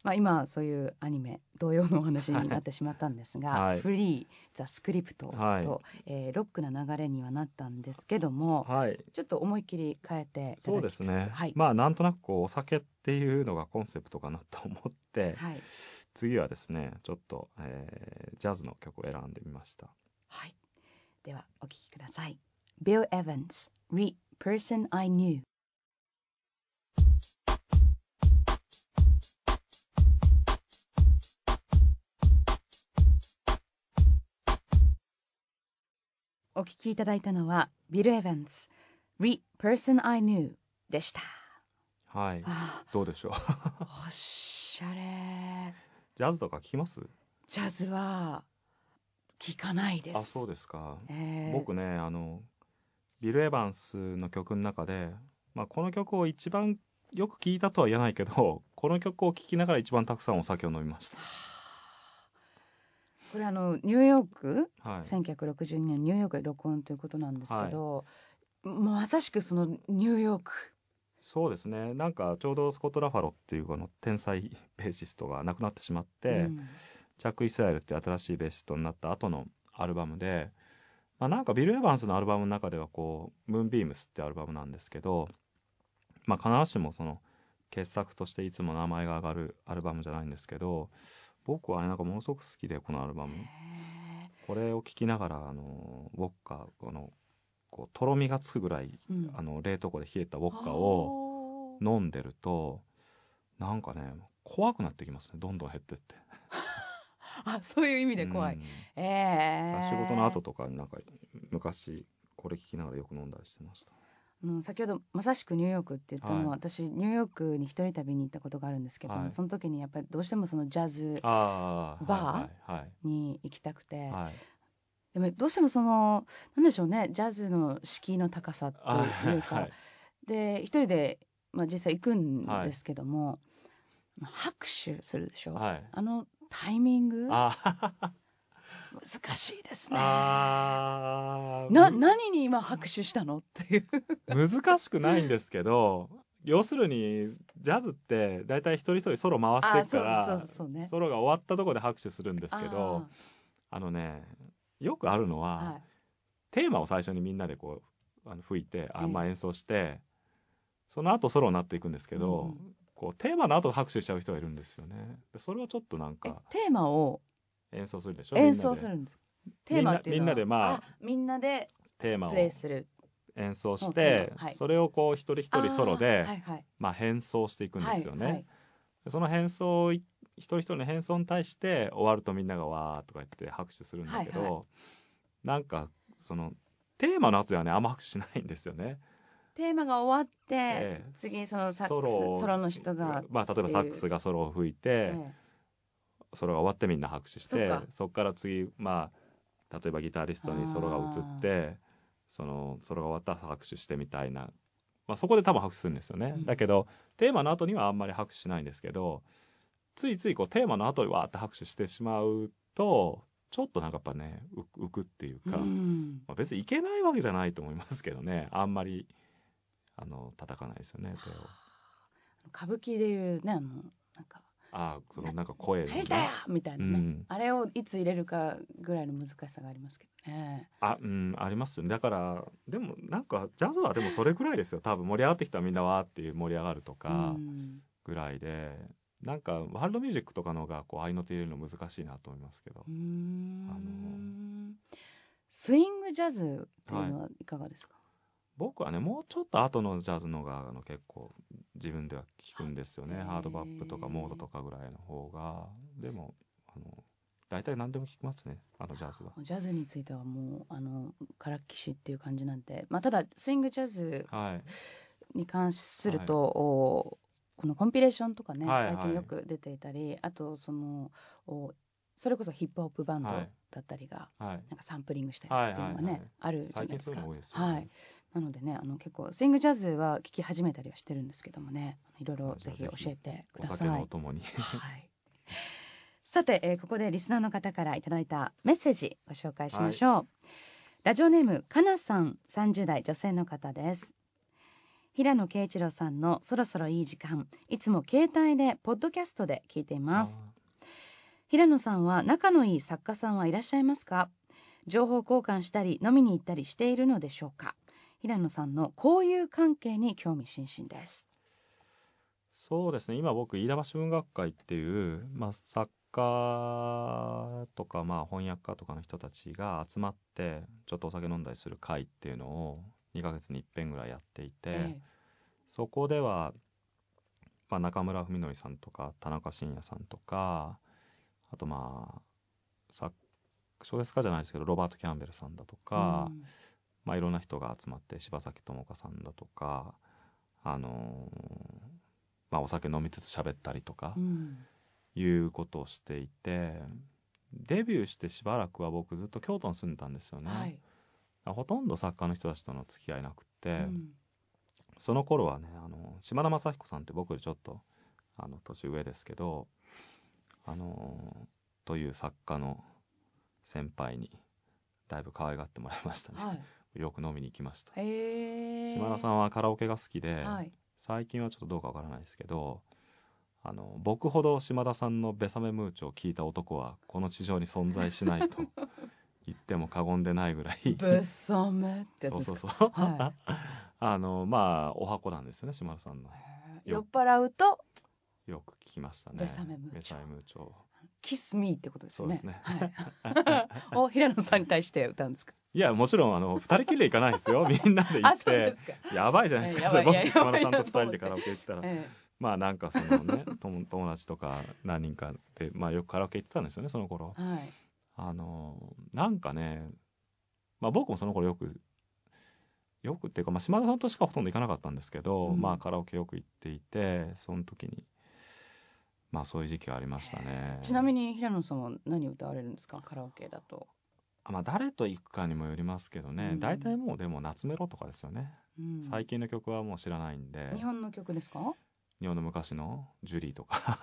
まあ、今そういうアニメ同様のお話になってしまったんですが「はい。フリー・ザ・スクリプトと」はい。えーロックな流れにはなったんですけどもはい。ちょっと思いっきり変えてそうですね、はい。まあなんとなくこうお酒っていうのがコンセプトかなと思って、はい。次はですねちょっと、えージャズの曲を選んでみました。はい、ではお聞きください Bill Evans Re Person I Knew. お聞きいただいたのはビル・エヴァンス Re Person I Knew でした。はい。あどうでしょう。ーおしゃれ。ジャズとか聞きます？ジャズは聞かないです。あそうですか、えー。僕ねあのビル・エヴァンスの曲の中で、まあ、この曲を一番よく聴いたとは言えないけど この曲を聴きながら一番たくさんお酒を飲みました。これあのニューヨーク？はい。1962年ニューヨークで録音ということなんですけど、もうまさしくそのニューヨーク。そうですね。なんかちょうどスコット・ラファロっていうこの天才ベーシストが亡くなってしまって、うん。チャック・イスラエルって新しいベーシストになった後のアルバムで、まあ、なんかビル・エヴァンスのアルバムの中ではこう「ムーンビームス」ってアルバムなんですけど、まあ、必ずしもその傑作としていつも名前が上がるアルバムじゃないんですけど僕はねなんかものすごく好きでこのアルバム。へこれを聴きながらあのウォッカこのこうとろみがつくぐらいーうん。あの冷凍庫で冷えたウォッカを飲んでるとなんかね怖くなってきますね。どんどん減ってって。あそういう意味で怖い、うん。ええ仕事の後とかになんか昔これ聞きながらよく飲んだりしてました。うん、先ほどまさしくニューヨークって言ったのは、はい。私ニューヨークに一人旅に行ったことがあるんですけども、はい。その時にやっぱりどうしてもそのジャズああバーはいに行きたくて、はい。はいでもどうしてもそのなんでしょうねジャズの敷居の高さとあいうか、はいで一人で、まあ、実際行くんですけども、まあ拍手するでしょ、はい。あのタイミング？難しいですね。なむ何に今拍手したの？っていう。難しくないんですけど要するにジャズって大体一人一人ソロ回していくからあそうそうそうね。ソロが終わったところで拍手するんですけどあのねよくあるのは、はい。テーマを最初にみんなでこうあの吹いてあ、ええ。まあ、演奏してその後ソロになっていくんですけど、うんうんこうテーマの後拍手しちゃう人がいるんですよね。でそれはちょっとなんえかテーマを演奏するでしょ？演奏するんです。テーマってみんなでまあみんなでテーマをプレイする。演奏しうんて、はい。それをこう一人一人ソロで、はいはい。まあ、変奏していくんですよね、はいはい。でその変奏をい一人一人の変奏に対して終わるとみんながわーとか言って拍手するんだけど、はいはなんかそのテーマの後ではねあんま拍手しないんですよね。テーマが終わって、ええ。次そのサックスソロソロの人が、まあ、例えばサックスがソロを吹いて、えソロが終わってみんな拍手してそっか。そこから次まあ例えばギタリストにソロが移ってそのソロが終わったら拍手してみたいな、まあ、そこで多分拍手するんですよね、うん。だけどテーマの後にはあんまり拍手しないんですけどついついこうテーマの後にわーって拍手してしまうとちょっとなんかやっぱねう浮くっていうえか、うん。まあ、別にいけないわけじゃないと思いますけどね。あんまりあの叩かないですよね手を。歌舞伎でいうねあのなんかああそのなんか声「のあれだよ!」みたいうなね、ん、あれをいつ入れるかぐらいの難しさがありますけどね。あうんありますよ。ねだからでもなんかジャズはでもそれぐらいですよ。多分盛り上がってきたらみんなわーっていう盛り上がるとかうん。ぐらいで、なんかワールドミュージックとかの方がこう合いの手入れるの難しいなと思いますけど。あのスイングジャズっていうのはいかがですか、僕はねもうちょっと後のジャズのがあの結構自分では聞くんですよね。ハードバップとかモードとかぐらいの方が。でもあの大体何でも聞きますね。あのジャズは。ジャズについてはもうあのからっきしっていう感じなんで、まあ、ただスイングジャズはい。に関すると、おこのコンピレーションとかね、はいはい。最近よく出ていたりあとそのおそれこそヒップホップバンドはい。だったりが、はい。なんかサンプリングしたりっていうのがね、はいはいはい。あるじゃないですか。すよね。はいなのでねあの結構スイングジャズは聴き始めたりはしてるんですけどもねいろいろぜひ教えてくお酒ださい。のお供に。はい、さて、えーここでリスナーの方からいただいたメッセージご紹介しましょう、ラジオネームかなさん30代女性の方です。平野啓一郎さんのそろそろいい時間。いつも携帯でポッドキャストで聞いています。平野さんは仲のいい作家さんはいらっしゃいますか？情報交換したり飲みに行ったりしているのでしょうか？平野さんの交友関係に興味津々です。そうですね。今僕飯田橋文学会っていう、まあ、作家とか、まあ、翻訳家とかの人たちが集まってちょっとお酒飲んだりする会っていうのを2ヶ月に一遍ぐらいやっていて、えそこでは、まあ、中村文則さんとか田中伸也さんとかあとまあ作小説家じゃないですけどロバート・キャンベルさんだとえか、うんまあ、いろんな人が集まって柴咲友香さんだとか、あのーまあ、お酒飲みつつ喋ったりとかうん。いうことをしていてデビューしてしばらくは僕ずっと京都に住んでたんですよね、はい。ほとんど作家の人たちとの付き合いなくって、うん。その頃はねあの島田雅彦さんって僕よりちょっとあの年上ですけどあのという作家の先輩にだいぶ可愛がってもらいましたね、はいよく飲みに行きました。島田さんはカラオケが好きで、はい。最近はちょっとどうかわからないですけどあの僕ほど島田さんの「ベサメムーチョ」を聞いた男はこの地上に存在しないと 言っても過言でないぐらい。ブサメってやつそうですか？そうそう、は あのまあお箱なんですよね島田さんの。酔っ払うとよく聞きましたね。ベサメムーチョベサメムーチョキスミーってことですよね。そうですね。はい、お平野さんに対して歌うんですか？いやもちろんあの二人きりで行かないですよ。みんなで行あってやばいじゃないですか。僕島田さんと二人でカラオケ行ったら。えまあなんかそのね友友達とか何人かで、まあ、よくカラオケ行ってたんですよねその頃。えはい。あのなんかね、まあ、僕もその頃よくよくっていうか、まあ、島田さんとしかほとんど行かなかったんですけど、うん。まあカラオケよく行っていてその時にまあそういう時期がありましたね。ちなみに平野さんは何歌われるんですか？カラオケだと、あまあ誰と行くかにもよりますけどね、うん。大体もうでも夏メロとかですよね、うん。最近の曲はもう知らないんで。日本の曲ですか？日本の昔のジュリーとか。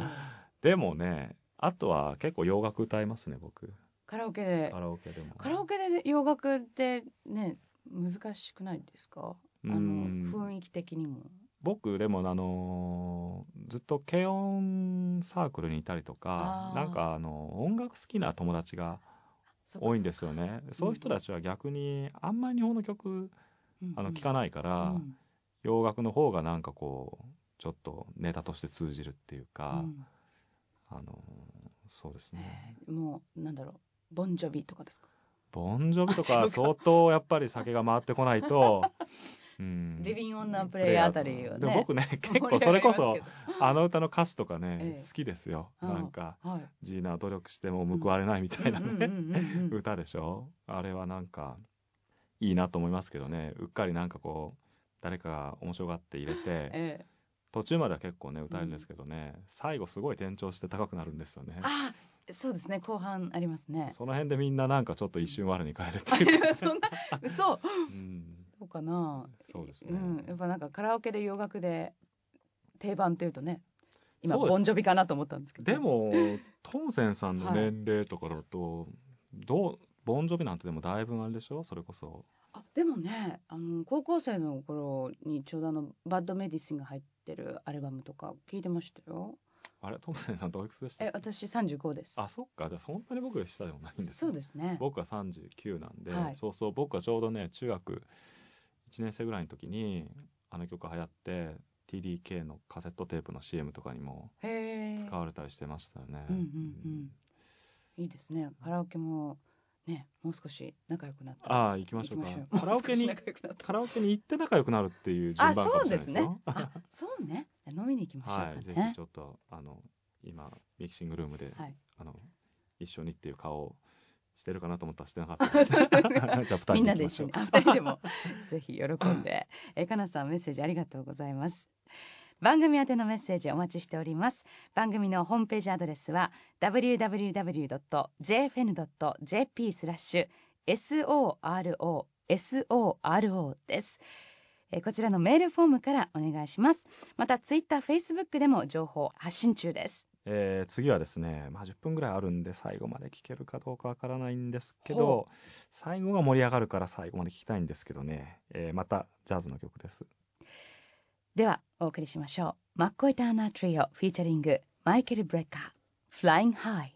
でもねあとは結構洋楽歌いますね僕。カラオケ。でカラオケでも。カラオケで洋楽ってね難しくないですか？あのうん。雰囲気的にも僕でもあのーずっと軽音サークルにいたりとかあー。なんかあの音楽好きな友達がそっか多いんですよね。そういう人たちは逆にあんまり日本の曲あの聞かないから、洋楽の方がなんかこうちょっとネタとして通じるっていうか、あのーそうですね。もうなんだろう。ボンジョビとかですか？ボンジョビとか。相当やっぱり酒が回ってこないと、うん、リビン・オン・ナ・プレイヤーあたりでも僕ね 結構それこそあの歌の歌詞とかね、ええ好きですよ。あなんかはい「ジーナは努力しても報われない」みたいなねうんうんうんうん。う ん歌でしょ？あれはなんかいいなと思いますけどね。うっかりなんかこう誰かが面白がって入れてええ。途中までは結構ね歌えるんですけどね、最後すごい転調して高くなるんですよね。あそうですね後半ありますね。その辺でみんななんかちょっと一瞬我に返るってあいう。か、そんな嘘。うん、そうかな。そうですね。ん、やっぱなんかカラオケで洋楽で定番っていうとね今ボンジョビかなと思ったんですけど。でもトムセンさんの年齢とかだと、どうボンジョビなんてでもだいぶあれでしょ？それこそ。あでもねあの高校生の頃にちょうどあのバッドメディシンが入ってるアルバムとか聞いてましたよ。あれトムセンさんどういくつでしたえ私35です。あそっか。じゃあそんなに僕より下でもないんですね。そうですね。僕は39なんで、はい。そうそう僕はちょうどね中学1年生ぐらいの時にあの曲流行って TDK のカセットテープの CM とかにも使われたりしてましたよね、うんうんうん。いいですね。カラオケもねもう少し仲良くなった。らああ行きましょうか。カラオケに カラオケに行って仲良くなるっていう順番かもしれないですよ。あそうね。飲みに行きましょうかね、はい。ぜひちょっとあの今ミキシングルームで、はい。あの一緒にっていう顔をしてるかなと思ったらしてなかったです。みんなで一緒に。あ二人でも。ぜひ喜んで。えーかなさんメッセージありがとうございます。番組宛てのメッセージお待ちしております。番組のホームページアドレスは www.jfn.jp スラッシュ SORO SORO です。えーこちらのメールフォームからお願いします。またツイッター、フェイスブックでも情報発信中ですえー次はですね、まあ、10分ぐらいあるんで最後まで聞けるかどうかわからないんですけほど最後が盛り上がるから最後まで聞きたいんですけどね、えーまたジャズの曲です。ではお送りしましょう。マッコイターナートリオフィーチャリングマイケル・ブレッカー Flying High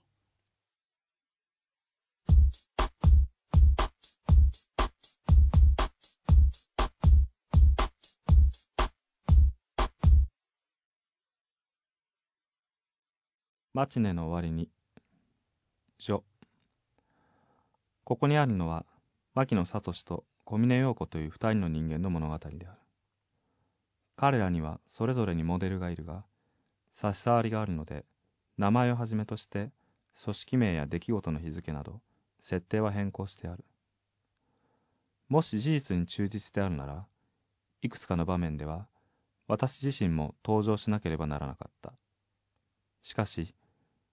マチネの終わりに。書。ここにあるのは牧野聡と小峰陽子という二人の人間の物語である。彼らにはそれぞれにモデルがいるが差し障りがあるので名前をはじめとして組織名や出来事の日付など設定は変更してある。もし事実に忠実であるならいくつかの場面では私自身も登場しなければならなかった。しかし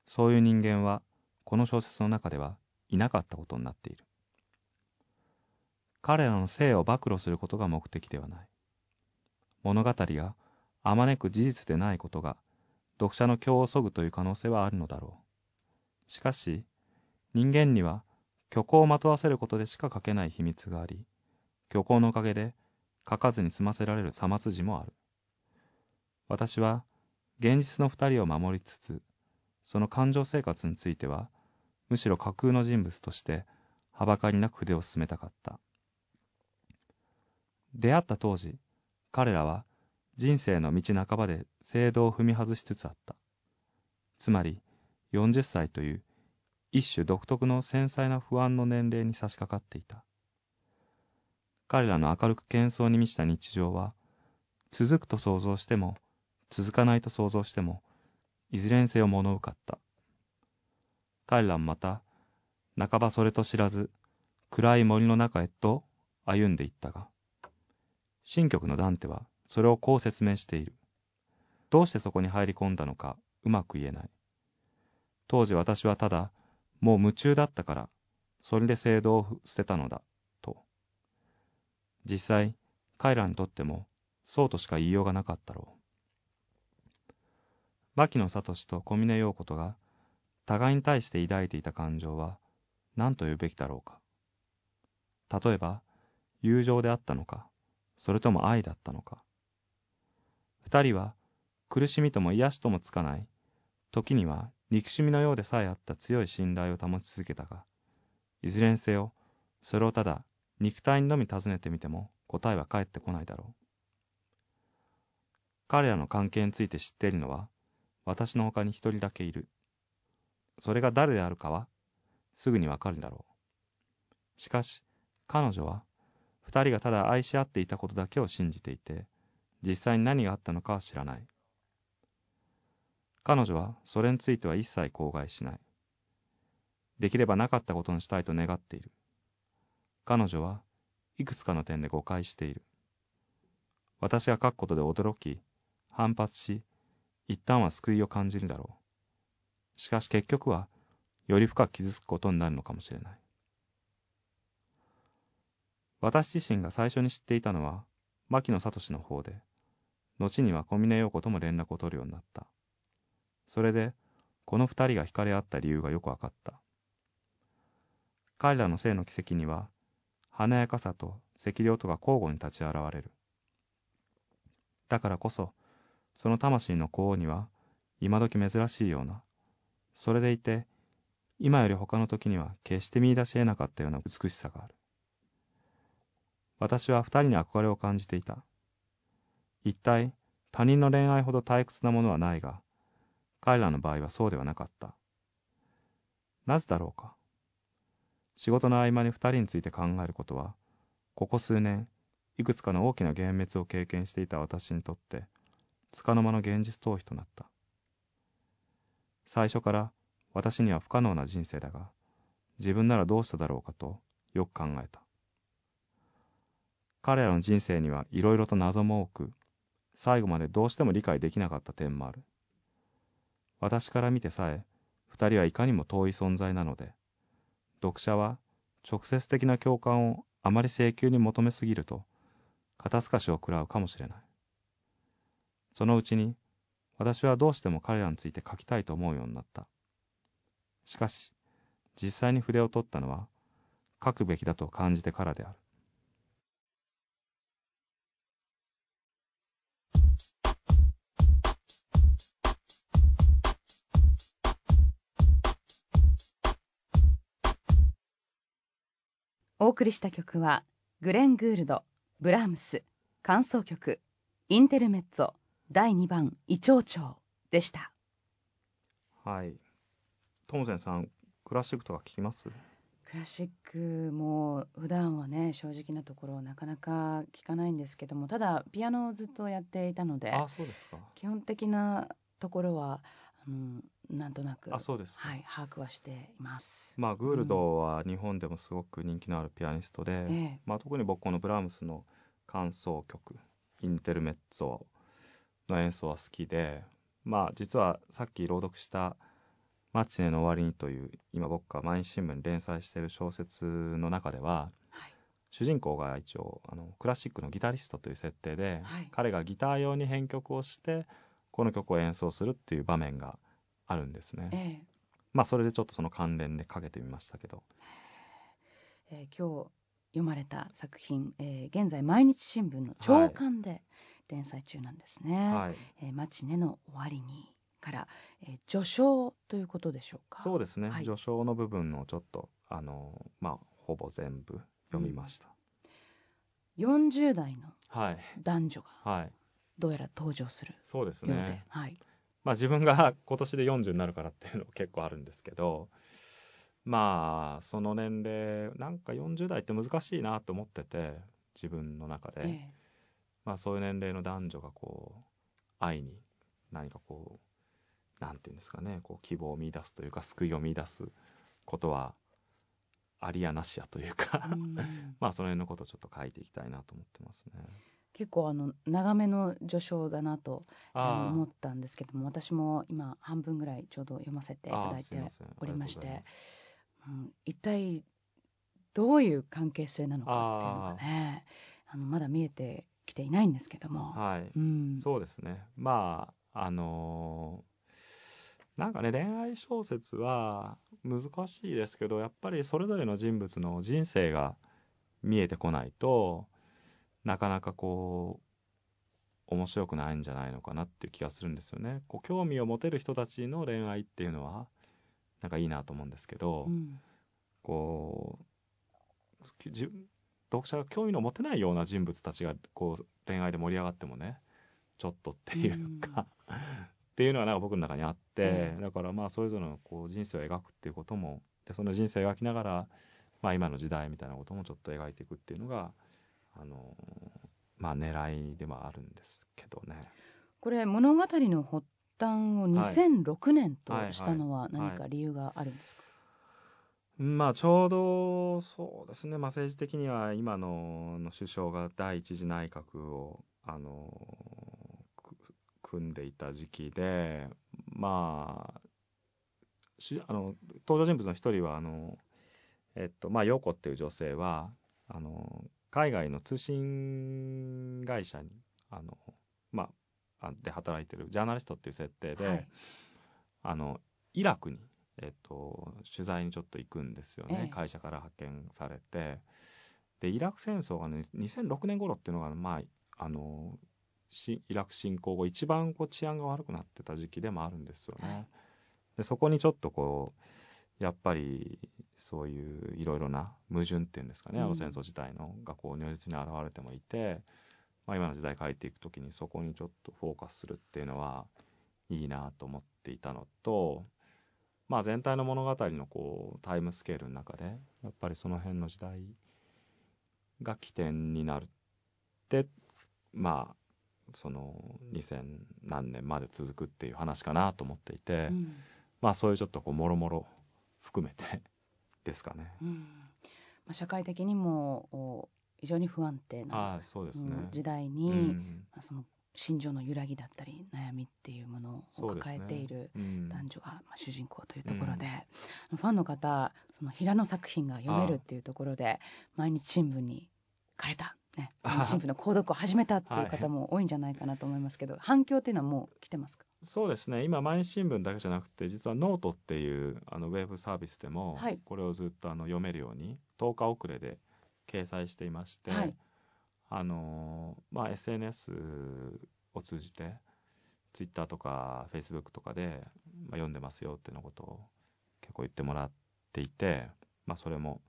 そういう人間はこの小説の中ではいなかったことになっている。彼らの性を暴露することが目的ではない。物語があまねく事実でないことが読者の興をそぐという可能性はあるのだろう。しかし人間には虚構をまとわせることでしか書けない秘密があり虚構のおかげで書かずに済ませられるさまつじもある。私は現実の二人を守りつつその感情生活についてはむしろ架空の人物としてはばかりなく筆を進めたかった。出会った当時彼らは人生の道半ばで制度を踏み外しつつあった。つまり40歳という一種独特の繊細な不安の年齢に差し掛かっていた。彼らの明るく喧騒に満ちた日常は続くと想像しても続かないと想像してもいずれにせよ物うかった。彼らもまた半ばそれと知らず暗い森の中へと歩んでいったが新曲のダンテはそれをこう説明している。どうしてそこに入り込んだのかうまく言えない。当時私はただもう夢中だったからそれで制度を捨てたのだと。実際彼らにとってもそうとしか言いようがなかったろう。牧野聡と小峰陽子とが互いに対して抱いていた感情は何と言うべきだろうか。例えば友情であったのかそれとも愛だったのか。二人は苦しみとも癒しともつかない時には憎しみのようでさえあった強い信頼を保ち続けたがいずれにせよそれをただ肉体にのみ尋ねてみても答えは返ってこないだろう。彼らの関係について知っているのは私の他に一人だけいる。それが誰であるかはすぐにわかるだろう。しかし彼女は二人がただ愛し合っていたことだけを信じていて実際に何があったのかは知らない。彼女はそれについては一切口外しない。できればなかったことにしたいと願っている。彼女はいくつかの点で誤解している。私が書くことで驚き反発し一旦は救いを感じるだろう。しかし結局はより深く傷つくことになるのかもしれない。私自身が最初に知っていたのは牧野聡の方で後には小峰陽子とも連絡を取るようになった。それでこの二人が惹かれ合った理由がよく分かった。彼らの性の奇跡には華やかさと赤涼とが交互に立ち現れる。だからこそその魂の皇王には今時珍しいような。それでいて今より他の時には決して見出し得なかったような美しさがある。私は二人に憧れを感じていた。一体他人の恋愛ほど退屈なものはないが彼らの場合はそうではなかった。なぜだろうか。仕事の合間に二人について考えることはここ数年いくつかの大きな幻滅を経験していた私にとって束の間の現実逃避となった。最初から私には不可能な人生だが自分ならどうしただろうかとよく考えた。彼らの人生にはいろいろと謎も多く最後までどうしても理解できなかった点もある。私から見てさえ二人はいかにも遠い存在なので読者は直接的な共感をあまり請求に求めすぎると肩透かしを食らうかもしれない。そのうちに私はどうしても彼らについて書きたいと思うようになった。しかし実際に筆を取ったのは書くべきだと感じてからである。お送りした曲はグレン・グールドブラームス感想曲インテルメッツォ。第2番イチョウチョウでした。はい。トムゼンさんクラシックとか聞きます？クラシックも普段はね正直なところなかなか聞かないんですけどもただピアノをずっとやっていたのであそうですか。基本的なところはあのなんとなくあそうですか。はい、把握はしています。まあグールドは日本でもすごく人気のあるピアニストで、ええ。まあ、特に僕このブラームスの感想曲インテルメッツォの演奏は好きでまあ実はさっき朗読した「マチネの終わりに」という今僕が毎日新聞に連載している小説の中でははい、主人公が一応あのクラシックのギタリストという設定で、はい彼がギター用に編曲をしてこの曲を演奏するっていう場面があるんですね。ええまあそれでちょっとその関連でかけてみましたけど。えー今日読まれた作品、えー現在毎日新聞の朝刊で連載中なんですね。はい、えーマチネの終わりにから、えー序章ということでしょうか？そうですね、はい。序章の部分をちょっとあのまあほぼ全部読みました、40代のはい。男女がはい。どうやら登場するそうですようで、ねはい、まあ自分が 今年で40になるからっていうのも結構あるんですけどまあその年齢なんか40代って難しいなと思ってて自分の中で、えまあそういう年齢の男女がこう愛に何かこうなんていうんですかねこう希望を見出すというか救いを見出すことはありやなしやというか まあその辺のことをちょっと書いていきたいなと思ってますね。結構あの長めの序章だなと思ったんですけども私も今半分ぐらいちょうど読ませていただいておりましてうん、一体どういう関係性なのかっていうのがねあのまだ見えてきていないんですけども、はい、うん、そうですね。まああのーなんかね恋愛小説は難しいですけどやっぱりそれぞれの人物の人生が見えてこないとなかなかこう面白くないんじゃないのかなっていう気がするんですよね。こう興味を持てる人たちの恋愛っていうのはなんかいいなと思うんですけど、うん。こうじ読者が興味の持てないような人物たちがこう恋愛で盛り上がってもねちょっとっていうか、っていうのはなんか僕の中にあって、えだからまあそれぞれのこう人生を描くっていうこともでその人生を描きながら、まあ、今の時代みたいなこともちょっと描いていくっていうのがあのまあ狙いではあるんですけどね。これ物語の発端を2006年とはいしたのははい。何か理由があるんですか、まあちょうどそうですね、まあ、政治的には今のの首相が第一次内閣をあのく組んでいた時期でまあしあの登場人物の一人はあのえっとまあ陽子っていう女性はあの海外の通信会社にあのまああで働いてるジャーナリストっていう設定で、はい。あのイラクに、えっと、取材にちょっと行くんですよね、ええ。会社から派遣されて。でイラク戦争がね2006年頃っていうのが、まあ、あのしイラク侵攻後一番こう治安が悪くなってた時期でもあるんですよね。はい。でそこにちょっとこうやっぱりそういういろいろな矛盾っていうんですかね、うん。あの戦争自体のがこう如実に現れてもいて、まあ、今の時代変えていく時にそこにちょっとフォーカスするっていうのはいいなと思っていたのと、まあ、全体の物語のこうタイムスケールの中でやっぱりその辺の時代が起点になるってまあその2000何年まで続くっていう話かなと思っていて、うんまあそういうちょっとこうもろもろ含めて ですかね。うんまあ、社会的にもお非常に不安定なああそうですね。うん時代うに、ん、まあその心情の揺らぎだったり悩みっていうものを抱えているうん。男女が、まあ、主人公というところで、ファンの方その平野作品が読めるっていうところで毎日新聞に変えた、ね、新聞の購読を始めたっていう方も多いんじゃないかなと思いますけど、反響っていうのはもう来てますか？そうですね。今毎日新聞だけじゃなくて実はノートっていうあのウェブサービスでも、はい。これをずっとあの読めるように10日遅れで掲載していまして、はいあのーまあ、SNS を通じて Twitter とか Facebook とかで、まあ、読んでますよっていうのことを結構言ってもらっていて、まあ、それも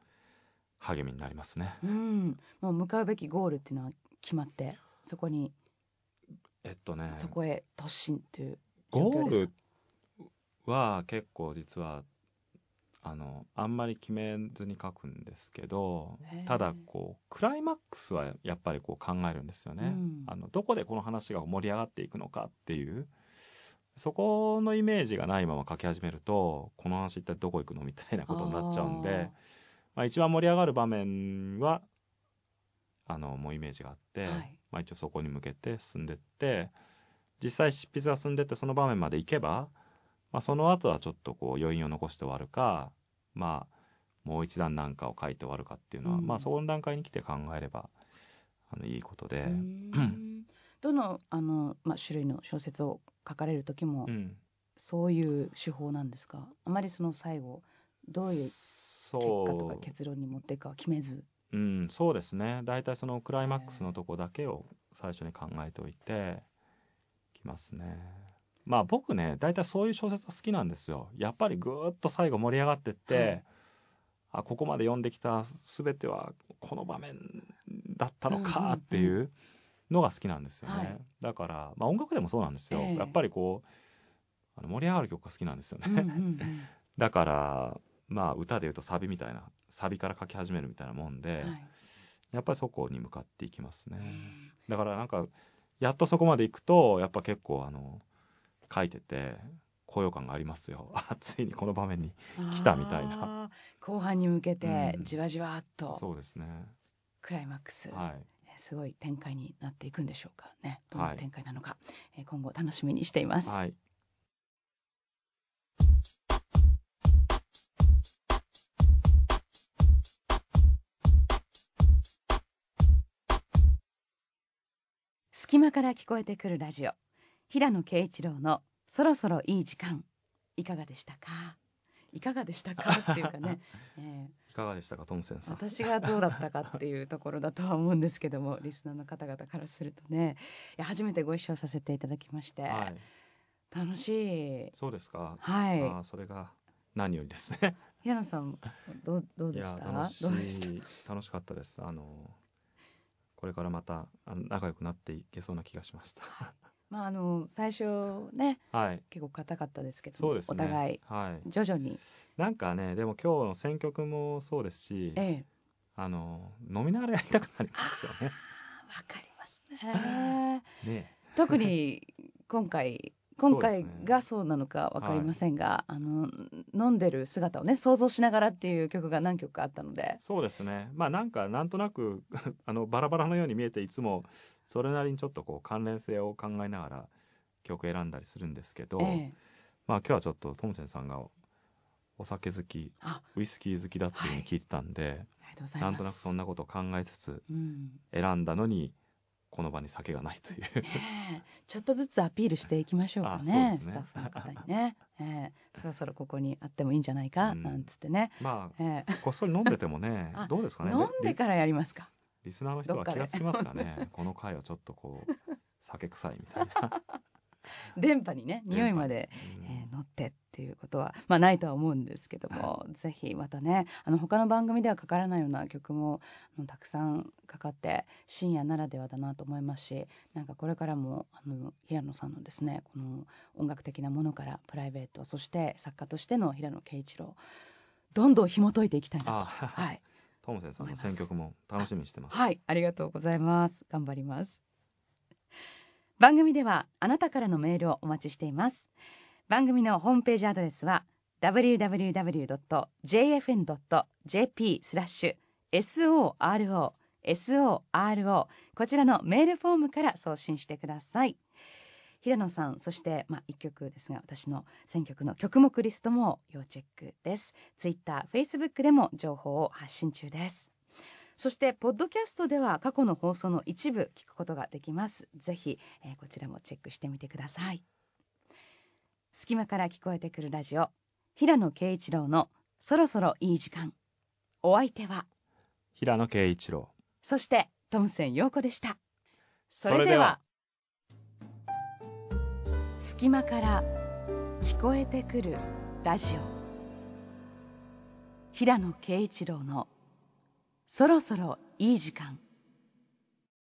励みになりますね。うん。もう向かうべきゴールっていうのは決まってそこに。えっとね。そこへ突進っていう状ゴールは結構実はあのあんまり決めずに書くんですけどただこうクライマックスはやっぱりこう考えるんですよね。うん。あのどこでこの話が盛り上がっていくのかっていうそこのイメージがないまま書き始めるとこの話一体どこ行くのみたいなことになっちゃうんでまあ、一番盛り上がる場面はあのもうイメージがあって、はい。まあ、一応そこに向けて進んでって実際執筆が進んでってその場面まで行けば、まあ、その後はちょっとこう余韻を残して終わるか、まあ、もう一段なんかを書いて終わるかっていうのは、うん。まあ、そこの段階に来て考えればあのいいことで、どのあの、まあ、種類の小説を書かれる時もうん。そういう手法なんですか？あまりその最後どういう結果とか結論に持っていくかは決めず。うん、そうですね。大体そのクライマックスのとこだけを最初に考えておいてきますねまあ僕ね大体そういう小説が好きなんですよ。やっぱりぐーっと最後盛り上がってって、はい。あここまで読んできた全てはこの場面だったのかっていうのが好きなんですよね、はい。だから、まあ、音楽でもそうなんですよ、ええ。やっぱりこうあの盛り上がる曲が好きなんですよね、うんうんうん。だからまあ歌で言うとサビみたいなサビから書き始めるみたいなもんで、はい。やっぱりそこに向かっていきますね。うん。だからなんかやっとそこまで行くとやっぱ結構あの書いてて高揚感がありますよ。あついにこの場面に。来たみたいな後半に向けてうんじわじわっとそうですね。クライマックス、はい。えーすごい展開になっていくんでしょうかねどんはない展開なのか、えー今後楽しみにしています、はい。隙間から聞こえてくるラジオ平野啓一郎のそろそろいい時間いかがでしたか？いかがでしたか？っていうかね、えいかがでしたかトムセンーさん私がどうだったかっていうところだとは思うんですけどもリスナーの方々からするとね。いや初めてご一緒させていただきまして、はい。楽しい。そうですか。はい。あーそれが何よりですね。平野さんどうどうでした？楽しどうでした？い楽しかったです。あのこれからまた仲良くなっていけそうな気がしましたまああの最初ねはい。結構硬かったですけどね。お互いはい。徐々に。なんかねでも今日の選曲もそうですしええ。あの飲みながらやりたくなりますよね。わかりますね。ね。特に今回 今回がそうなのかわかりませんが、あの飲んでる姿をね想像しながらっていう曲が何曲かあったので。そうですね。まあなんかなんとなく あのバラバラのように見えていつもそれなりにちょっとこう関連性を考えながら曲選んだりするんですけど、ええ。まあ今日はちょっとトムセンさんがお酒好きあ。ウイスキー好きだっていうふうに聞いてたんで、ありがとうございなんとなくそんなことを考えつつうん。選んだのにこの場に酒がないという。ちょっとずつアピールしていきましょうかあねね。スタッフの方にね、ええ。そろそろここにあってもいいんじゃないか、うん。なんつってね、まえあこっそり飲んでてもね あどうですかね。え飲んでリからやりますかリスナーの人は気がつきますかね。この回はちょっとこう酒臭いみたいな、電波にね匂いまでうん。えー乗ってっていうことは、まあ、ないとは思うんですけども、ぜひまたねあの他の番組ではかからないような曲もたくさんかかって深夜ならではだなと思いますしなんかこれからもあの平野さんのですねこの音楽的なものからプライベートそして作家としての平野啓一郎どんどん紐解いていきたいなと。あはい、トムセンさんの選曲も楽しみにしてますはい、ありがとうございます。頑張ります。番組ではあなたからのメールをお待ちしています。番組のホームページアドレスは www.jfn.jp スラッシュ SORO SORO こちらのメールフォームから送信してください。平野さんそして、まあ、1曲ですが私の選曲の曲目リストも要チェックです。ツイッター、フェイスブックでも情報を発信中です。そしてポッドキャストでは過去の放送の一部聞くことができます。ぜひ、えーこちらもチェックしてみてください。隙間から聞こえてくるラジオ平野啓一郎のそろそろいい時間。お相手は？平野啓一郎。そしてトムセン陽子でした。そそれでは隙間から聞こえてくるラジオ。平野啓一郎のそろそろいい時間。